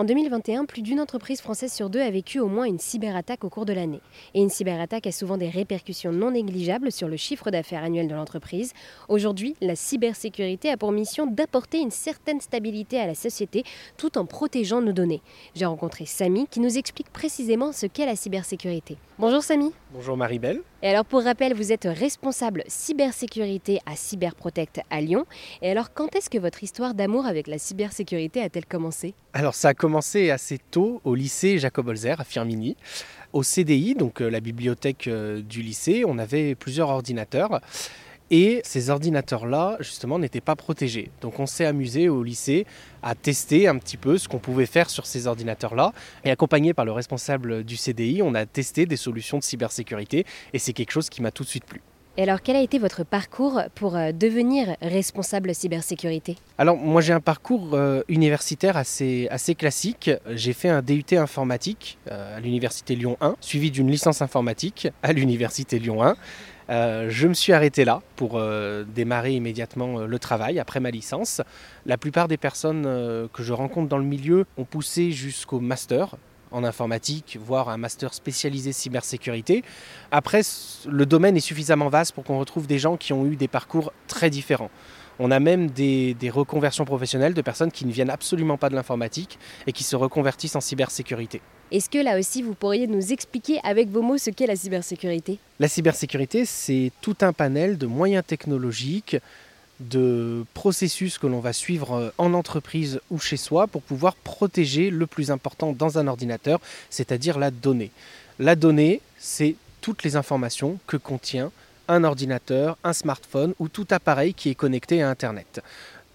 En 2021, plus d'une entreprise française sur deux a vécu au moins une cyberattaque au cours de l'année. Et une cyberattaque a souvent des répercussions non négligeables sur le chiffre d'affaires annuel de l'entreprise. Aujourd'hui, la cybersécurité a pour mission d'apporter une certaine stabilité à la société tout en protégeant nos données. J'ai rencontré Samy qui nous explique précisément ce qu'est la cybersécurité. Bonjour Samy. Bonjour Maribel. Et alors pour rappel, vous êtes responsable cybersécurité à Cyberprotect à Lyon. Et alors quand est-ce que votre histoire d'amour avec la cybersécurité a-t-elle commencé? Alors ça a commencé assez tôt au lycée Jacob Holzer à Firminy. Au CDI, donc euh, la bibliothèque euh, du lycée, on avait plusieurs ordinateurs. Et ces ordinateurs-là, justement, n'étaient pas protégés. Donc on s'est amusé au lycée à tester un petit peu ce qu'on pouvait faire sur ces ordinateurs-là. Et accompagné par le responsable du CDI, on a testé des solutions de cybersécurité. Et c'est quelque chose qui m'a tout de suite plu. Et alors, quel a été votre parcours pour euh, devenir responsable cybersécurité? Alors, moi, j'ai un parcours euh, universitaire assez, assez classique. J'ai fait un DUT informatique euh, à l'université Lyon 1, suivi d'une licence informatique à l'université Lyon 1. je me suis arrêté là pour démarrer immédiatement le travail après ma licence. La plupart des personnes que je rencontre dans le milieu ont poussé jusqu'au master, en informatique, voire un master spécialisé cybersécurité. Après, le domaine est suffisamment vaste pour qu'on retrouve des gens qui ont eu des parcours très différents. On a même des, reconversions professionnelles de personnes qui ne viennent absolument pas de l'informatique et qui se reconvertissent en cybersécurité. Est-ce que là aussi, vous pourriez nous expliquer avec vos mots ce qu'est la cybersécurité? La cybersécurité, c'est tout un panel de moyens technologiques, de processus que l'on va suivre euh, en entreprise ou chez soi pour pouvoir protéger le plus important dans un ordinateur, c'est-à-dire la donnée. La donnée, c'est toutes les informations que contient un ordinateur, un smartphone ou tout appareil qui est connecté à Internet.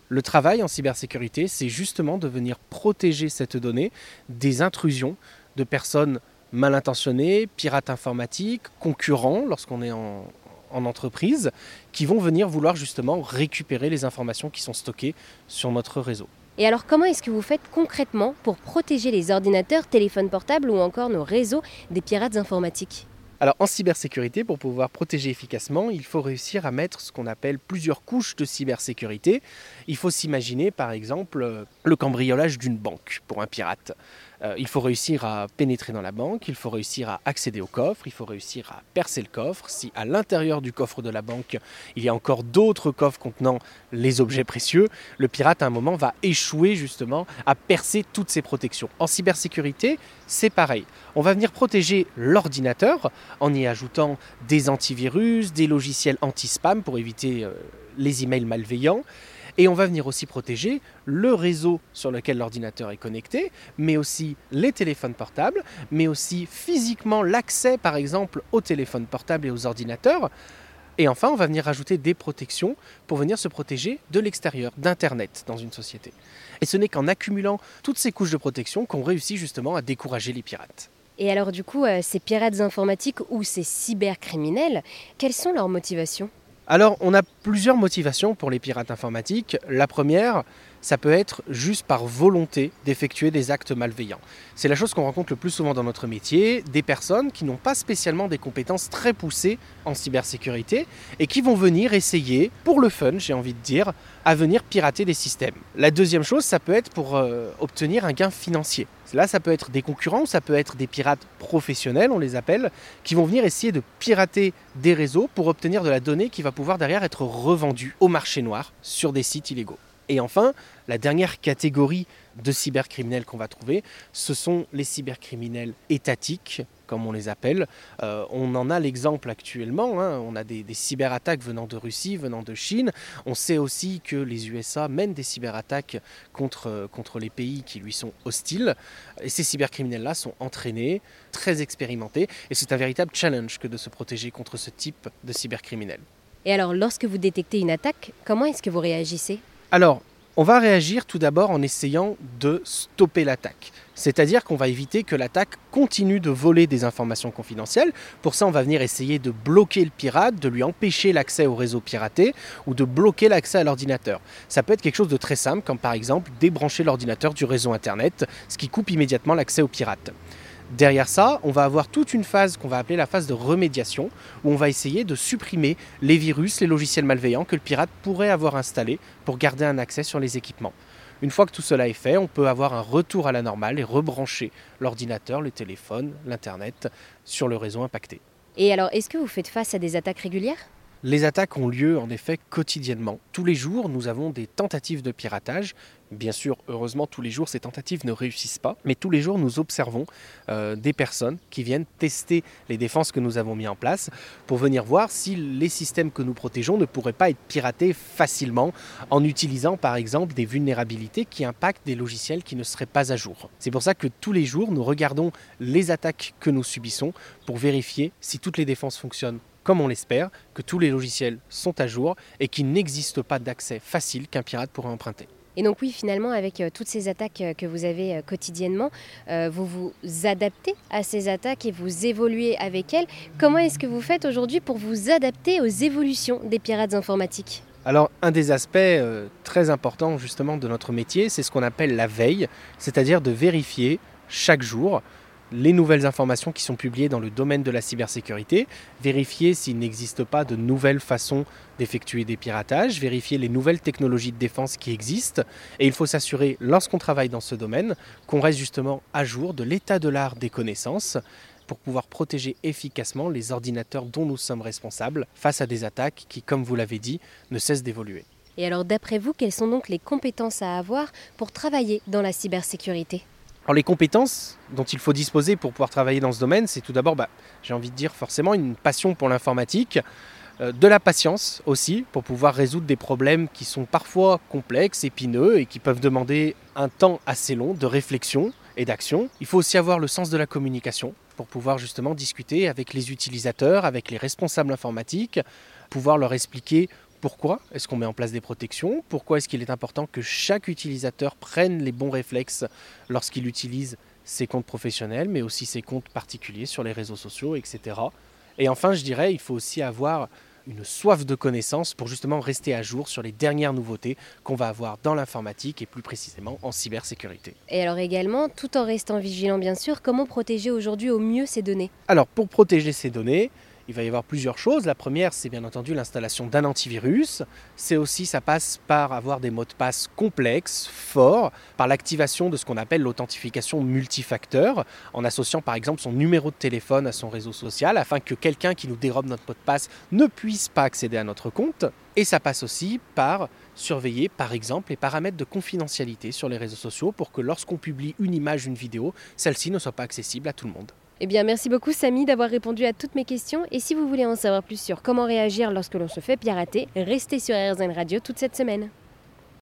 Le travail en cybersécurité, c'est justement de venir protéger cette donnée des intrusions de personnes mal intentionnées, pirates informatiques, concurrents lorsqu'on est en, en entreprise qui vont venir vouloir justement récupérer les informations qui sont stockées sur notre réseau. Et alors comment est-ce que vous faites concrètement pour protéger les ordinateurs, téléphones portables ou encore nos réseaux des pirates informatiques? Alors en cybersécurité, pour pouvoir protéger efficacement, il faut réussir à mettre ce qu'on appelle plusieurs couches de cybersécurité. Il faut s'imaginer par exemple euh, le cambriolage d'une banque pour un pirate. Euh, il faut réussir à pénétrer dans la banque, il faut réussir à accéder au coffre, il faut réussir à percer le coffre. Si à l'intérieur du coffre de la banque, il y a encore d'autres coffres contenant les objets précieux, le pirate à un moment va échouer justement à percer toutes ces protections. En cybersécurité, c'est pareil. On va venir protéger l'ordinateur en y ajoutant des antivirus, des logiciels anti-spam pour éviter euh, les emails malveillants. Et on va venir aussi protéger le réseau sur lequel l'ordinateur est connecté, mais aussi les téléphones portables, mais aussi physiquement l'accès par exemple aux téléphones portables et aux ordinateurs. Et enfin, on va venir rajouter des protections pour venir se protéger de l'extérieur, d'Internet dans une société. Et ce n'est qu'en accumulant toutes ces couches de protection qu'on réussit justement à décourager les pirates. Et alors du coup, euh, ces pirates informatiques ou ces cybercriminels, quelles sont leurs motivations? Alors, on a plusieurs motivations pour les pirates informatiques. La première, ça peut être juste par volonté d'effectuer des actes malveillants. C'est la chose qu'on rencontre le plus souvent dans notre métier, des personnes qui n'ont pas spécialement des compétences très poussées en cybersécurité et qui vont venir essayer, pour le fun j'ai envie de dire, à venir pirater des systèmes. La deuxième chose, ça peut être pour euh, obtenir un gain financier. Là, ça peut être des concurrents, ça peut être des pirates professionnels, on les appelle, qui vont venir essayer de pirater des réseaux pour obtenir de la donnée qui va pouvoir derrière être revendue au marché noir sur des sites illégaux. Et enfin, la dernière catégorie de cybercriminels qu'on va trouver, ce sont les cybercriminels étatiques, comme on les appelle. Euh, on en a l'exemple actuellement, hein. on a des, cyberattaques venant de Russie, venant de Chine. On sait aussi que les USA mènent des cyberattaques contre, contre les pays qui lui sont hostiles. Et ces cybercriminels-là sont entraînés, très expérimentés, et c'est un véritable challenge que de se protéger contre ce type de cybercriminels. Et alors, lorsque vous détectez une attaque, comment est-ce que vous réagissez? Alors, on va réagir tout d'abord en essayant de stopper l'attaque. C'est-à-dire qu'on va éviter que l'attaque continue de voler des informations confidentielles. Pour ça, on va venir essayer de bloquer le pirate, de lui empêcher l'accès au réseau piraté ou de bloquer l'accès à l'ordinateur. Ça peut être quelque chose de très simple, comme par exemple débrancher l'ordinateur du réseau Internet, ce qui coupe immédiatement l'accès au pirate. Derrière ça, on va avoir toute une phase qu'on va appeler la phase de remédiation, où on va essayer de supprimer les virus, les logiciels malveillants que le pirate pourrait avoir installés pour garder un accès sur les équipements. Une fois que tout cela est fait, on peut avoir un retour à la normale et rebrancher l'ordinateur, le téléphone, l'Internet sur le réseau impacté. Et alors, est-ce que vous faites face à des attaques régulières? Les attaques ont lieu en effet quotidiennement. Tous les jours, nous avons des tentatives de piratage. Bien sûr, heureusement, tous les jours, ces tentatives ne réussissent pas. Mais tous les jours, nous observons euh, des personnes qui viennent tester les défenses que nous avons mis en place pour venir voir si les systèmes que nous protégeons ne pourraient pas être piratés facilement en utilisant par exemple des vulnérabilités qui impactent des logiciels qui ne seraient pas à jour. C'est pour ça que tous les jours, nous regardons les attaques que nous subissons pour vérifier si toutes les défenses fonctionnent comme on l'espère, que tous les logiciels sont à jour et qu'il n'existe pas d'accès facile qu'un pirate pourrait emprunter. Et donc oui, finalement, avec euh, toutes ces attaques euh, que vous avez euh, quotidiennement, vous vous adaptez à ces attaques et vous évoluez avec elles. Comment est-ce que vous faites aujourd'hui pour vous adapter aux évolutions des pirates informatiques? Alors un des aspects très importants justement de notre métier, c'est ce qu'on appelle la veille, c'est-à-dire de vérifier chaque jour les nouvelles informations qui sont publiées dans le domaine de la cybersécurité, vérifier s'il n'existe pas de nouvelles façons d'effectuer des piratages, vérifier les nouvelles technologies de défense qui existent. Et il faut s'assurer, lorsqu'on travaille dans ce domaine, qu'on reste justement à jour de l'état de l'art des connaissances pour pouvoir protéger efficacement les ordinateurs dont nous sommes responsables face à des attaques qui, comme vous l'avez dit, ne cessent d'évoluer. Et alors d'après vous, quelles sont donc les compétences à avoir pour travailler dans la cybersécurité? Alors les compétences dont il faut disposer pour pouvoir travailler dans ce domaine, c'est tout d'abord, bah, j'ai envie de dire forcément une passion pour l'informatique, euh, de la patience aussi pour pouvoir résoudre des problèmes qui sont parfois complexes, épineux et qui peuvent demander un temps assez long de réflexion et d'action. Il faut aussi avoir le sens de la communication pour pouvoir justement discuter avec les utilisateurs, avec les responsables informatiques, pouvoir leur expliquer pourquoi est-ce qu'on met en place des protections? Pourquoi est-ce qu'il est important que chaque utilisateur prenne les bons réflexes lorsqu'il utilise ses comptes professionnels, mais aussi ses comptes particuliers sur les réseaux sociaux, etc. Et enfin, je dirais, il faut aussi avoir une soif de connaissances pour justement rester à jour sur les dernières nouveautés qu'on va avoir dans l'informatique et plus précisément en cybersécurité. Et alors également, tout en restant vigilant bien sûr, comment protéger aujourd'hui au mieux ces données? Alors pour protéger ces données, il va y avoir plusieurs choses. La première, c'est bien entendu l'installation d'un antivirus. C'est aussi, ça passe par avoir des mots de passe complexes, forts, par l'activation de ce qu'on appelle l'authentification multifacteur, en associant par exemple son numéro de téléphone à son réseau social, afin que quelqu'un qui nous dérobe notre mot de passe ne puisse pas accéder à notre compte. Et ça passe aussi par surveiller par exemple les paramètres de confidentialité sur les réseaux sociaux pour que lorsqu'on publie une image, une vidéo, celle-ci ne soit pas accessible à tout le monde. Eh bien, merci beaucoup Samy d'avoir répondu à toutes mes questions. Et si vous voulez en savoir plus sur comment réagir lorsque l'on se fait pirater, restez sur RZN Radio toute cette semaine.